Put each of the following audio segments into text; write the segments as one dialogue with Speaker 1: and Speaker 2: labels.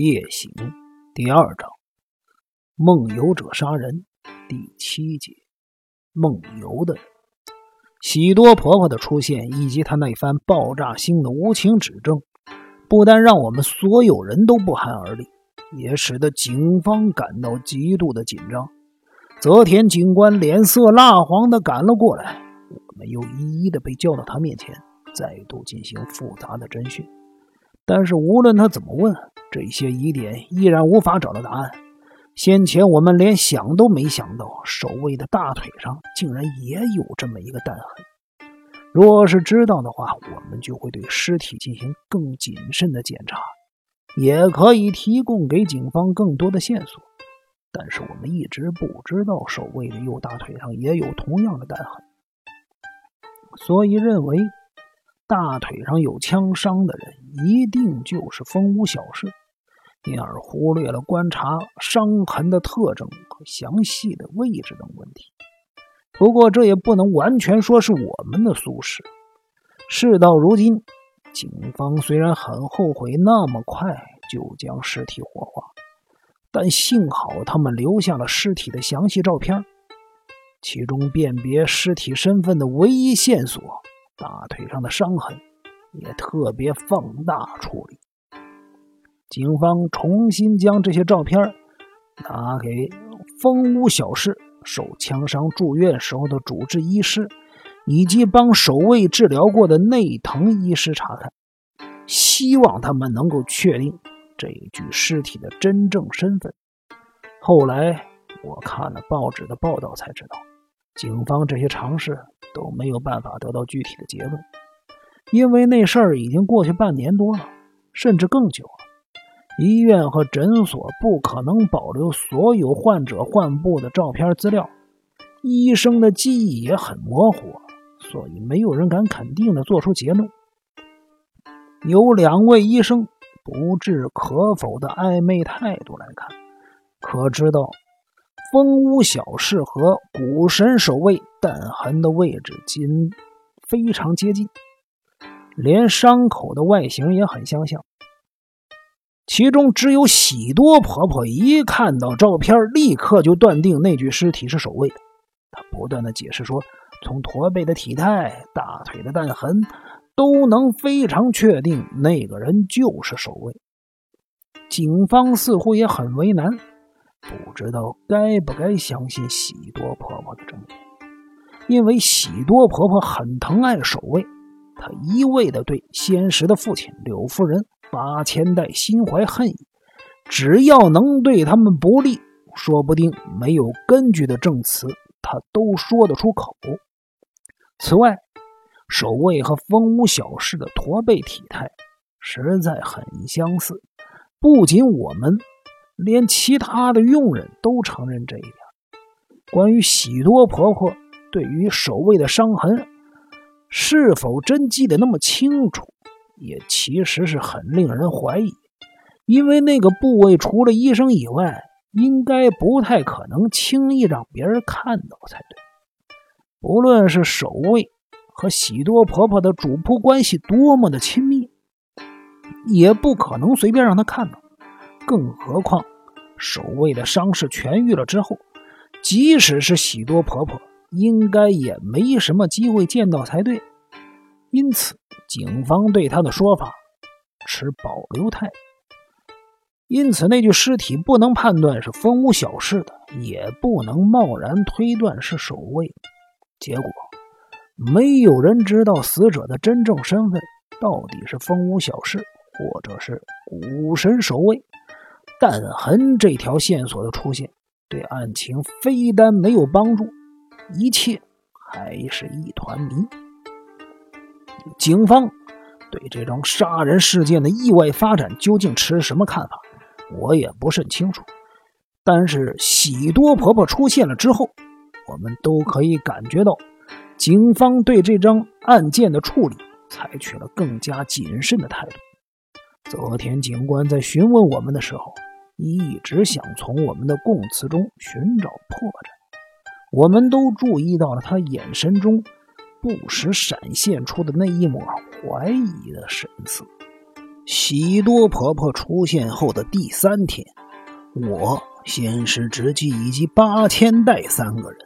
Speaker 1: 夜行第二章，梦游者杀人第七节。梦游的人，喜多婆婆的出现以及她那番爆炸性的无情指证，不但让我们所有人都不寒而栗，也使得警方感到极度的紧张。泽田警官脸色蜡黄的赶了过来，我们又一一的被叫到他面前，再度进行复杂的侦讯。但是无论他怎么问，这些疑点依然无法找到答案。先前我们连想都没想到，守卫的大腿上竟然也有这么一个弹痕。若是知道的话，我们就会对尸体进行更谨慎的检查，也可以提供给警方更多的线索。但是我们一直不知道守卫的右大腿上也有同样的弹痕，所以认为。大腿上有枪伤的人一定就是风屋小氏，因而忽略了观察伤痕的特征和详细的位置等问题。不过这也不能完全说是我们的疏失。事到如今，警方虽然很后悔那么快就将尸体火化，但幸好他们留下了尸体的详细照片，其中辨别尸体身份的唯一线索。大腿上的伤痕也特别放大处理。警方重新将这些照片拿给风屋小氏受枪伤住院时候的主治医师，以及帮守卫治疗过的内藤医师查看，希望他们能够确定这具尸体的真正身份。后来我看了报纸的报道才知道，警方这些尝试。都没有办法得到具体的结论，因为那事儿已经过去半年多了，甚至更久了。医院和诊所不可能保留所有患者患部的照片资料，医生的记忆也很模糊，所以没有人敢肯定的做出结论。有两位医生不置可否的暧昧态度来看，可知道。风屋小氏和古神守卫弹痕的位置仅非常接近，连伤口的外形也很相像。其中只有喜多婆婆一看到照片，立刻就断定那具尸体是守卫。她不断的解释说，从驼背的体态、大腿的弹痕，都能非常确定那个人就是守卫。警方似乎也很为难。不知道该不该相信喜多婆婆的证言，因为喜多婆婆很疼爱守卫，她一味的对先时的父亲柳夫人八千代心怀恨意，只要能对他们不利，说不定没有根据的证词，她都说得出口。此外，守卫和风屋小事的驼背体态实在很相似，不仅我们。连其他的佣人都承认这一点。关于喜多婆婆对于守卫的伤痕是否真记得那么清楚，也其实是很令人怀疑。因为那个部位除了医生以外，应该不太可能轻易让别人看到才对。不论是守卫和喜多婆婆的主仆关系多么的亲密，也不可能随便让他看到。更何况，守卫的伤势痊愈了之后，即使是喜多婆婆，应该也没什么机会见到才对。因此，警方对他的说法持保留态度。因此，那具尸体不能判断是风屋小事的，也不能贸然推断是守卫。结果，没有人知道死者的真正身份到底是风屋小事，或者是古神守卫。弹痕这条线索的出现，对案情非但没有帮助，一切还是一团谜。警方对这桩杀人事件的意外发展究竟持什么看法，我也不甚清楚。但是喜多婆婆出现了之后，我们都可以感觉到，警方对这桩案件的处理采取了更加谨慎的态度。泽田警官在询问我们的时候。一直想从我们的供词中寻找破绽，我们都注意到了他眼神中不时闪现出的那一抹怀疑的神色。喜多婆婆出现后的第三天，我、仙师直纪以及八千代三个人，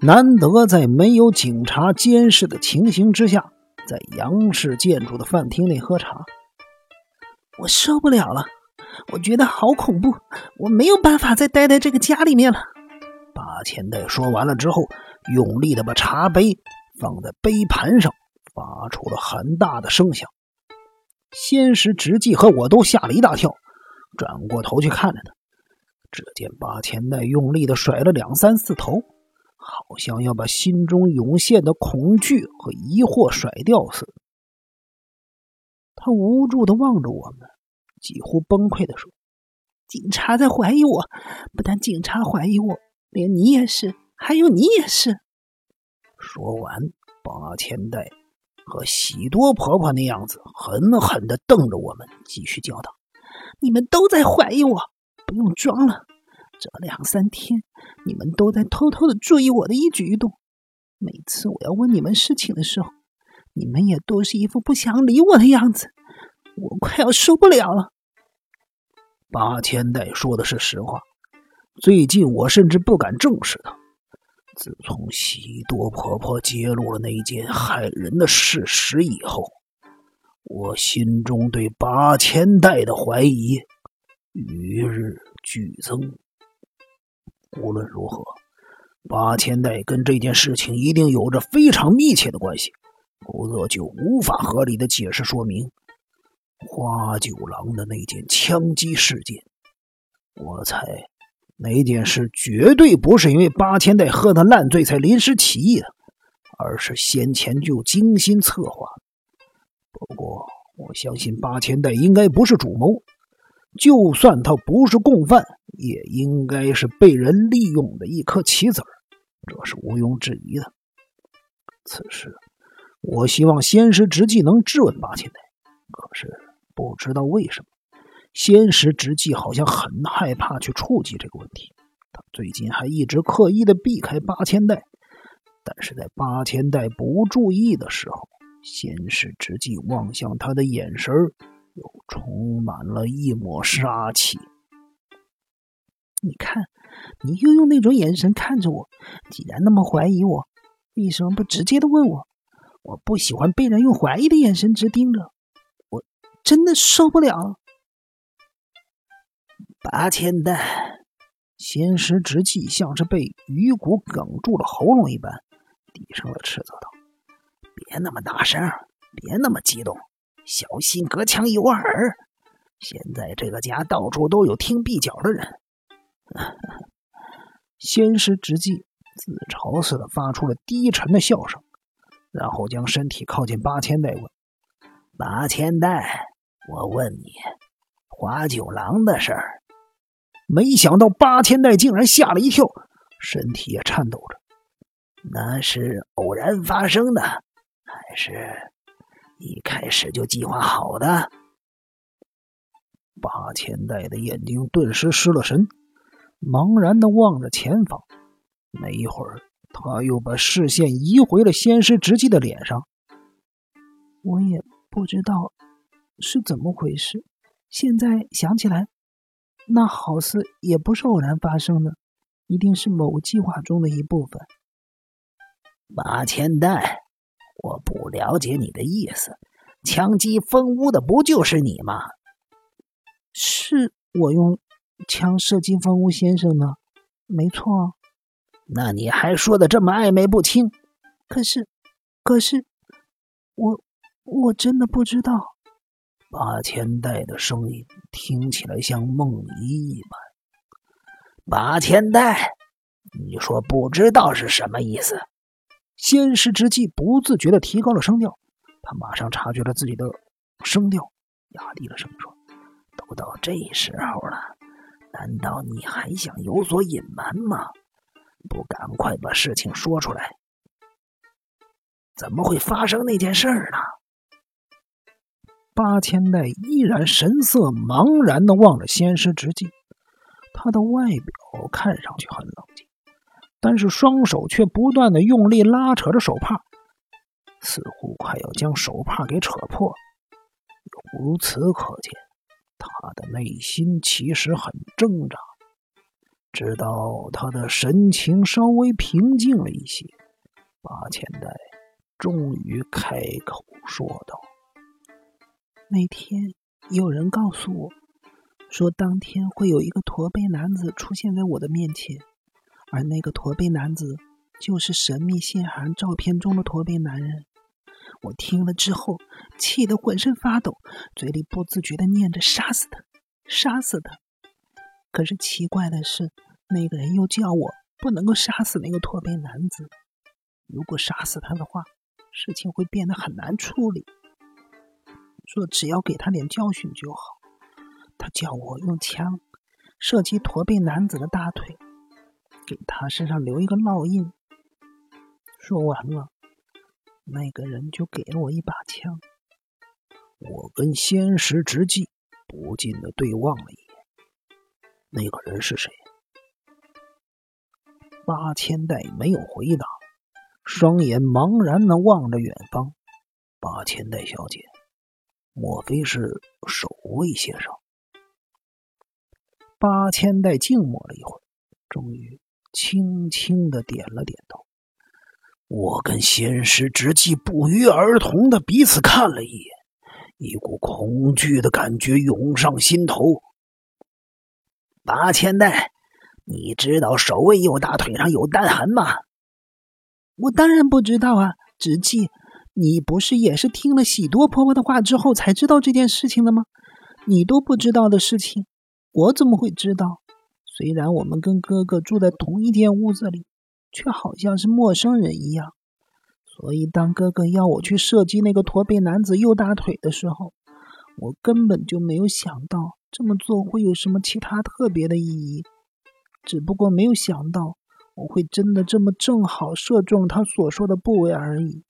Speaker 1: 难得在没有警察监视的情形之下，在杨氏建筑的饭厅内喝茶。
Speaker 2: 我受不了了，我觉得好恐怖，我没有办法再待在这个家里面了。
Speaker 1: 八千代说完了之后，用力的把茶杯放在杯盘上，发出了很大的声响。仙师直纪和我都吓了一大跳，转过头去看着他。只见八千代用力的甩了两三次头，好像要把心中涌现的恐惧和疑惑甩掉似的。
Speaker 2: 他无助的望着我们，几乎崩溃的说：“警察在怀疑我，不但警察怀疑我，连你也是，还有你也是。”
Speaker 1: 说完，八千代。和喜多婆婆那样子，狠狠的瞪着我们，继续叫道：“
Speaker 2: 你们都在怀疑我，不用装了。这两三天，你们都在偷偷的注意我的一举一动。每次我要问你们事情的时候，你们也都是一副不想理我的样子。我快要受不了了。”
Speaker 1: 八千代说的是实话，最近我甚至不敢正视他。自从喜多婆婆揭露了那件害人的事实以后，我心中对八千代的怀疑与日俱增。无论如何，八千代跟这件事情一定有着非常密切的关系，否则就无法合理的解释说明花九郎的那件枪击事件。我猜。那件事绝对不是因为八千代喝得烂醉才临时起意的，而是先前就精心策划。不过，我相信八千代应该不是主谋，就算他不是共犯，也应该是被人利用的一颗棋子儿，这是毋庸置疑的。此时，我希望仙师直纪能质问八千代，可是不知道为什么。仙石直纪好像很害怕去触及这个问题，他最近还一直刻意的避开八千代，但是在八千代不注意的时候，仙石直纪望向他的眼神又充满了一抹杀气。
Speaker 2: 你看，你又用那种眼神看着我，既然那么怀疑我，为什么不直接的问我？我不喜欢被人用怀疑的眼神直盯着，真的受不了。
Speaker 1: 八千代，仙石直气像是被鱼骨哽住了喉咙一般，低声的斥责道：“别那么大声，别那么激动，小心隔墙有耳。现在这个家到处都有听壁角的人。”仙石直气自嘲似的发出了低沉的笑声，然后将身体靠近八千代，问：“八千代，我问你，花九郎的事儿。”没想到八千代竟然吓了一跳，身体也颤抖着。那是偶然发生的，还是一开始就计划好的？八千代的眼睛顿时失了神，茫然的望着前方。没一会儿，他又把视线移回了仙师直纪的脸上。
Speaker 2: 我也不知道是怎么回事，现在想起来。那好似也不是偶然发生的，一定是某计划中的一部分。
Speaker 1: 马千代，我不了解你的意思。枪击蜂屋的不就是你吗？
Speaker 2: 是我用枪射击蜂屋先生呢，没错。
Speaker 1: 那你还说的这么暧昧不清？
Speaker 2: 可是，可是，我我真的不知道。
Speaker 1: 八千代的声音听起来像梦遗一般。八千代，你说不知道是什么意思？仙师之际不自觉的提高了声调，他马上察觉了自己的声调，压低了声说：“都到这时候了，难道你还想有所隐瞒吗？不赶快把事情说出来？怎么会发生那件事呢？”八千代依然神色茫然的望着仙师直纪，他的外表看上去很冷静，但是双手却不断的用力拉扯着手帕，似乎快要将手帕给扯破。由此可见，他的内心其实很挣扎。直到他的神情稍微平静了一些，八千代终于开口说道：“
Speaker 2: 那天有人告诉我，说当天会有一个驼背男子出现在我的面前，而那个驼背男子就是神秘信函照片中的驼背男人。我听了之后，气得浑身发抖，嘴里不自觉的念着‘杀死他，杀死他’。”可是奇怪的是，那个人又叫我不能够杀死那个驼背男子。如果杀死他的话，事情会变得很难处理。说只要给他点教训就好。他叫我用枪射击驼背男子的大腿，给他身上留一个烙印。说完了，那个人就给了我一把枪。
Speaker 1: 我跟仙石直纪不禁的对望了一眼。那个人是谁？八千代没有回答，双眼茫然的望着远方。八千代小姐，莫非是守卫先生？八千代静默了一会儿，终于轻轻的点了点头。我跟仙师直纪不约而同的彼此看了一眼，一股恐惧的感觉涌上心头。
Speaker 3: 八千代，你知道守卫右大腿上有弹痕吗？
Speaker 2: 我当然不知道啊，直纪，你不是也是听了喜多婆婆的话之后才知道这件事情的吗？你都不知道的事情，我怎么会知道？虽然我们跟哥哥住在同一间屋子里，却好像是陌生人一样。所以当哥哥要我去射击那个驼背男子右大腿的时候，我根本就没有想到。这么做会有什么其他特别的意义？只不过没有想到我会真的这么正好射中他所说的部位而已。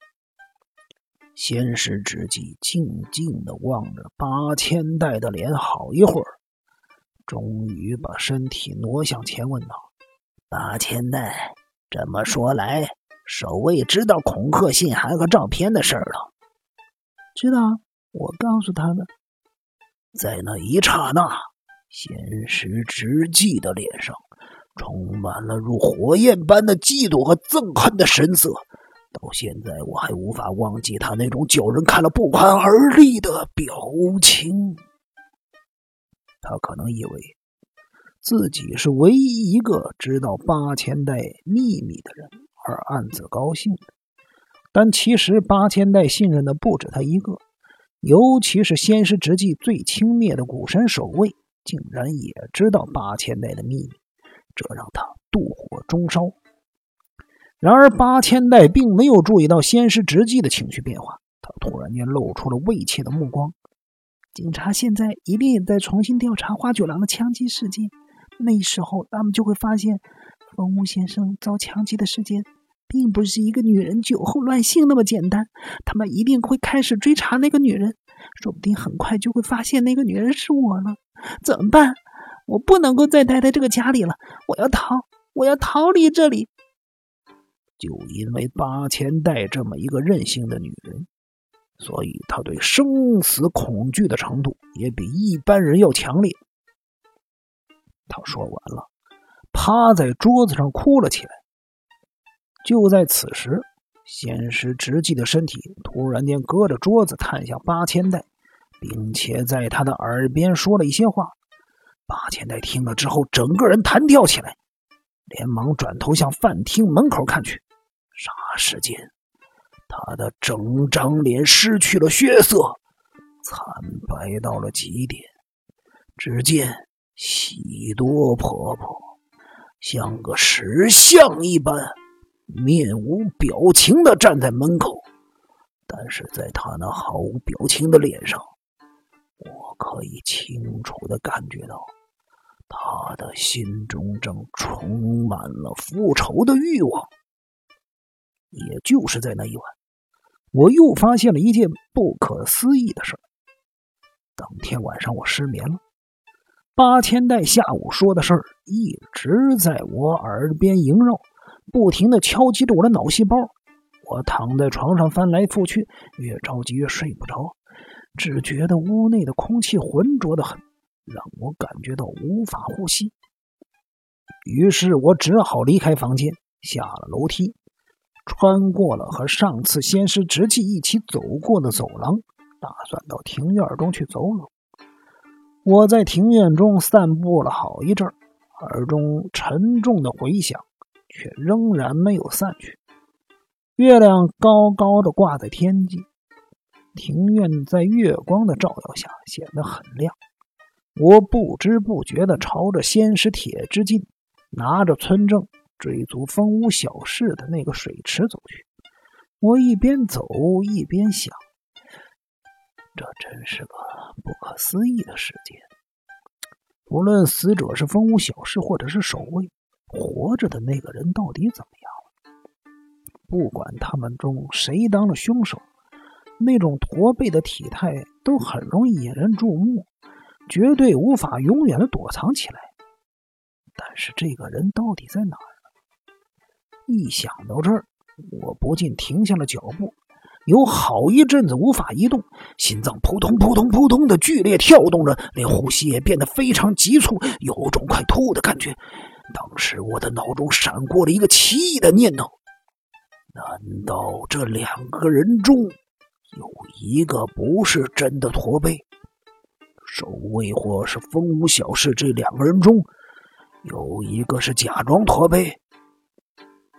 Speaker 1: 仙师之际，静静的望着八千代的脸好一会儿，终于把身体挪向前，问道：“
Speaker 3: 八千代，这么说来，守卫知道恐吓信函和照片的事儿了？
Speaker 2: 知道，我告诉他的。”
Speaker 1: 在那一刹那，仙石直纪的脸上充满了如火焰般的嫉妒和憎恨的神色。到现在，我还无法忘记他那种叫人看了不寒而栗的表情。他可能以为自己是唯一一个知道八千代秘密的人，而暗自高兴。但其实，八千代信任的不止他一个。尤其是仙师直纪最轻蔑的古神守卫，竟然也知道八千代的秘密，这让他妒火中烧。然而八千代并没有注意到仙师直纪的情绪变化，他突然间露出了畏怯的目光。
Speaker 2: 警察现在一定也在重新调查花九郎的枪击事件，那时候他们就会发现，风屋先生遭枪击的事件。并不是一个女人酒后乱性那么简单，他们一定会开始追查那个女人，说不定很快就会发现那个女人是我了。怎么办？我不能够再待在这个家里了，我要逃，我要逃离这里。
Speaker 1: 就因为八千代这么一个任性的女人，所以她对生死恐惧的程度也比一般人要强烈。他说完了，趴在桌子上哭了起来。就在此时，仙师直纪的身体突然间隔着桌子探向八千代，并且在他的耳边说了一些话。八千代听了之后，整个人弹跳起来，连忙转头向饭厅门口看去。霎时间，他的整张脸失去了血色，惨白到了极点。只见喜多婆婆像个石像一般。面无表情的站在门口，但是在他那毫无表情的脸上，我可以清楚的感觉到，他的心中正充满了复仇的欲望。也就是在那一晚，我又发现了一件不可思议的事儿当天晚上我失眠了，八千代下午说的事儿一直在我耳边萦绕。不停的敲击着我的脑细胞，我躺在床上翻来覆去，越着急越睡不着。只觉得屋内的空气浑浊的很，让我感觉到无法呼吸。于是我只好离开房间，下了楼梯，穿过了和上次仙师直气一起走过的走廊，打算到庭院中去走走。我在庭院中散步了好一阵耳中沉重的回响却仍然没有散去。月亮高高的挂在天际，庭院在月光的照耀下显得很亮。我不知不觉地朝着仙石铁之进。拿着村正追逐风屋小事的那个水池走去，我一边走一边想：这真是个不可思议的世界。无论死者是风屋小事，或者是守卫，活着的那个人到底怎么样？不管他们中谁当了凶手，那种驼背的体态都很容易引人注目，绝对无法永远的躲藏起来。但是这个人到底在哪？一想到这儿，我不禁停下了脚步，有好一阵子无法移动，心脏扑通扑通扑通的剧烈跳动着，连呼吸也变得非常急促，有种快吐的感觉。当时我的脑中闪过了一个奇异的念头：难道这两个人中有一个不是真的驼背？守卫或是风无小事这两个人中？有一个是假装驼背，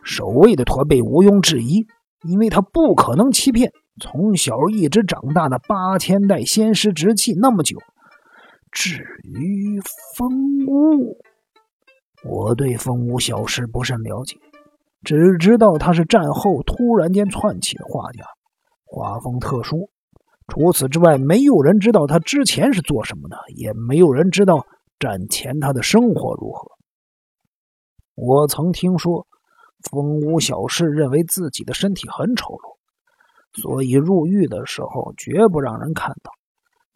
Speaker 1: 守卫的驼背毋庸置疑，因为他不可能欺骗从小一直长大的八千代仙师之气那么久。至于风屋，我对风屋小事不甚了解，只知道他是战后突然间窜起的画家，画风特殊。除此之外，没有人知道他之前是做什么的，也没有人知道。战前他的生活如何？我曾听说，风屋小士认为自己的身体很丑陋，所以入狱的时候绝不让人看到，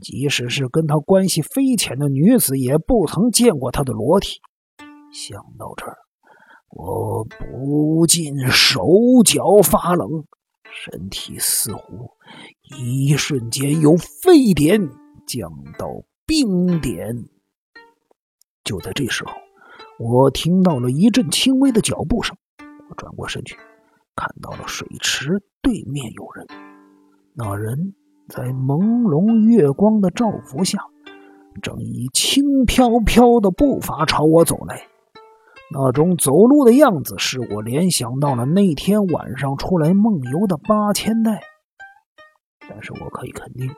Speaker 1: 即使是跟他关系匪浅的女子，也不曾见过他的裸体。想到这儿，我不禁手脚发冷，身体似乎一瞬间由沸点降到冰点。就在这时候，我听到了一阵轻微的脚步声。转过身去，看到了水池对面有人。那人在朦胧月光的照拂下，正以轻飘飘的步伐朝我走来。那种走路的样子，使我联想到了那天晚上出来梦游的八千代。但是我可以肯定，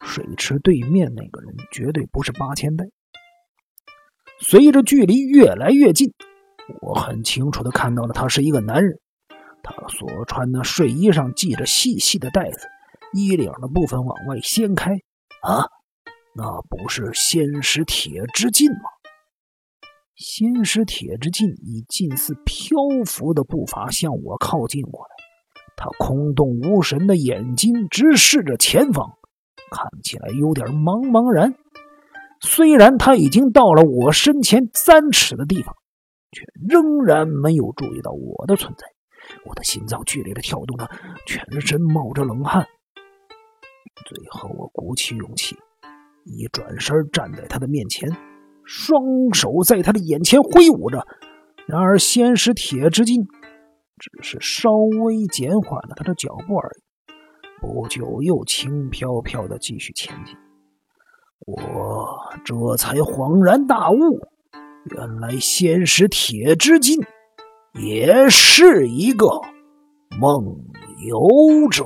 Speaker 1: 水池对面那个人绝对不是八千代。随着距离越来越近，我很清楚的看到了他是一个男人。他所穿的睡衣上系着细细的带子，衣领的部分往外掀开。啊，那不是仙石铁之进吗？仙石铁之进以近似漂浮的步伐向我靠近过来，他空洞无神的眼睛直视着前方，看起来有点茫茫然。虽然他已经到了我身前三尺的地方，却仍然没有注意到我的存在。我的心脏剧烈的跳动着，全身冒着冷汗。最后，我鼓起勇气，一转身站在他的面前，双手在他的眼前挥舞着。然而，仙石铁之劲只是稍微减缓了他的脚步而已。不久，又轻飘飘的继续前进。我这才恍然大悟，原来仙石铁之金也是一个梦游者。